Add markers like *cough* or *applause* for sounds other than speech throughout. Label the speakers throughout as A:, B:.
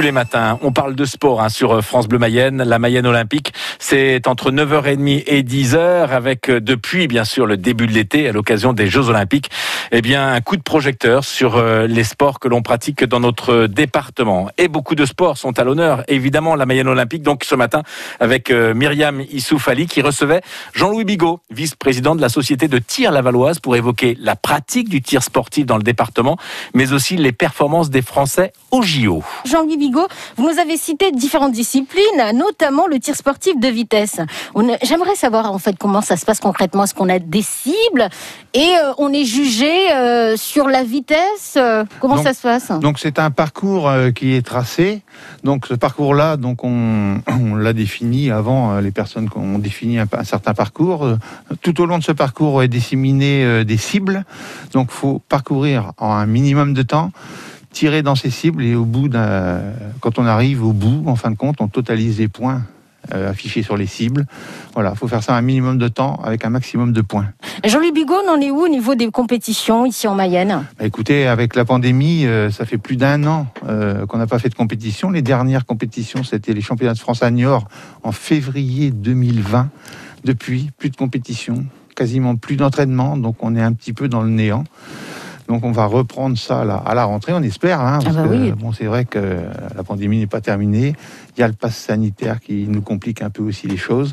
A: tous les matins. On parle de sport hein, sur France Bleu Mayenne, la Mayenne Olympique. C'est entre 9h30 et 10h avec euh, depuis bien sûr le début de l'été à l'occasion des Jeux Olympiques, eh bien un coup de projecteur sur euh, les sports que l'on pratique dans notre département. Et beaucoup de sports sont à l'honneur, évidemment la Mayenne Olympique donc ce matin avec euh, Myriam Issouf Ali qui recevait Jean-Louis Bigot, vice-président de la société de tir lavalloise pour évoquer la pratique du tir sportif dans le département, mais aussi les performances des Français au JO.
B: Vous nous avez cité différentes disciplines, notamment le tir sportif de vitesse. J'aimerais savoir en fait comment ça se passe concrètement. Est-ce qu'on a des cibles et euh, on est jugé euh, sur la vitesse euh, Comment ça se passe?
C: Donc c'est un parcours qui est tracé. Donc ce parcours-là, donc on, *clears throat* l'a défini avant. Les personnes ont défini un, un, certain parcours. Tout au long de ce parcours est disséminé des cibles. Donc faut parcourir en un minimum de temps tirer dans ces cibles et au bout d'un, quand on arrive au bout, en fin de compte, on totalise les points euh, affichés sur les cibles. Voilà, il faut faire ça un minimum de temps avec un maximum de points.
B: Jean-Louis Bigot, on en est où au niveau des compétitions ici en Mayenne?
C: Bah, Écoutez, avec la pandémie, euh, ça fait plus d'un an euh, qu'on n'a pas fait de compétition. Les dernières compétitions, c'était les championnats de France à Niort en février 2020. Depuis, plus de compétition, quasiment plus d'entraînement, donc on est un petit peu dans le néant. Donc on va reprendre ça à la rentrée, on espère. Hein,
B: parce ah bah
C: que, bon, c'est vrai que la pandémie n'est pas terminée. Il y a le pass sanitaire qui nous complique un peu aussi les choses.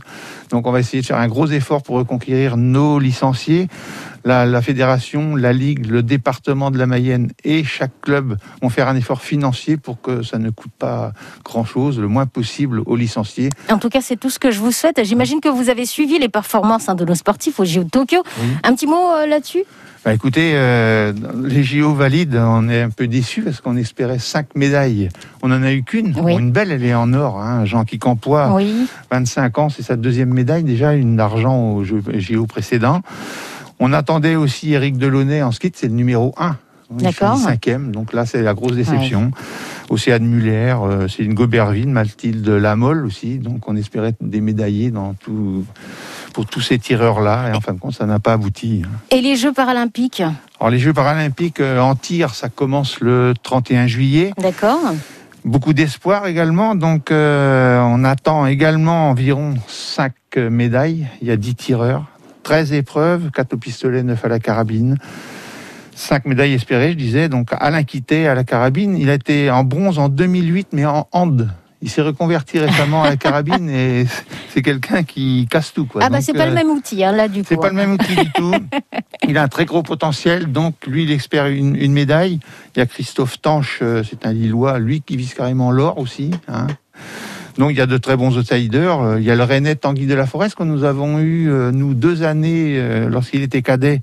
C: Donc on va essayer de faire un gros effort pour reconquérir nos licenciés. La, fédération, la ligue, le département de la Mayenne et chaque club vont faire un effort financier pour que ça ne coûte pas grand-chose, le moins possible aux licenciés.
B: En tout cas, c'est tout ce que je vous souhaite. J'imagine que vous avez suivi les performances hein, de nos sportifs au JO de Tokyo. Un petit mot euh, là-dessus?
C: Bah, écoutez, euh, les JO valides, on est un peu déçus parce qu'on espérait cinq médailles. On n'en a eu qu'une. une belle, elle est en or. Hein. Jean Kicampois, oui. 25 ans, c'est sa deuxième médaille déjà, une d'argent au JO précédent. On attendait aussi Eric Delaunay en ski, c'est le numéro 1.
B: D'accord.
C: Cinquième, donc là c'est la grosse déception. Océane Muller, euh, c'est une Gobervine, Mathilde Lamolle aussi, donc on espérait des médaillés dans tout pour tous ces tireurs-là. Et en fin de compte, ça n'a pas abouti. Hein.
B: Et les Jeux paralympiques?
C: Alors, les Jeux paralympiques euh, en tir, ça commence le 31 juillet.
B: D'accord.
C: Beaucoup d'espoir également. Donc, euh, on attend également environ 5 médailles. Il y a 10 tireurs, 13 épreuves, 4 au pistolet, 9 à la carabine. 5 médailles espérées, je disais. Donc, Alain Quitté à la carabine. Il a été en bronze en 2008, mais en hand. Il s'est reconverti récemment à la carabine et c'est quelqu'un qui casse tout. Quoi.
B: Ah bah c'est pas le euh, même outil hein, là du coup.
C: C'est pas le même outil du tout. *laughs* Il a un très gros potentiel, donc lui il espère une, médaille. Il y a Christophe Tanche, euh, c'est un Lillois, lui qui vise carrément l'or aussi. Hein. Donc il y a de très bons outsiders. Euh, il y a le Rennais Tanguy de la Forest que nous avons eu, nous, deux années lorsqu'il était cadet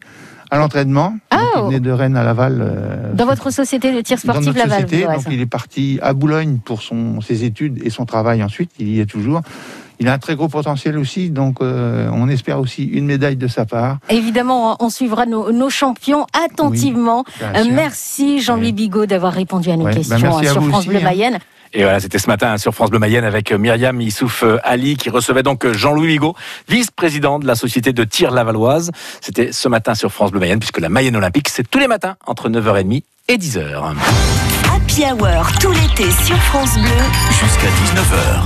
C: à l'entraînement.
B: Ah, il
C: venait de Rennes à Laval. Euh,
B: dans votre société de tir sportif Laval.
C: Société, donc il est parti à Boulogne pour son, ses études et son travail ensuite. Il y est toujours. Il a un très gros potentiel aussi, donc euh, on espère aussi une médaille de sa part.
B: Évidemment, on suivra nos, champions attentivement. Euh, merci Jean-Louis Bigot d'avoir répondu à nos questions sur France Bleu hein. Mayenne.
A: Et voilà, c'était ce matin sur France Bleu Mayenne avec Myriam Issouf euh, Ali qui recevait donc Jean-Louis Bigot, vice-président de la société de tir lavalloise. C'était ce matin sur France Bleu Mayenne puisque la Mayenne Olympique, c'est tous les matins entre 9h30 et 10h.
D: Happy Hour tout l'été sur France Bleu
E: jusqu'à 19h.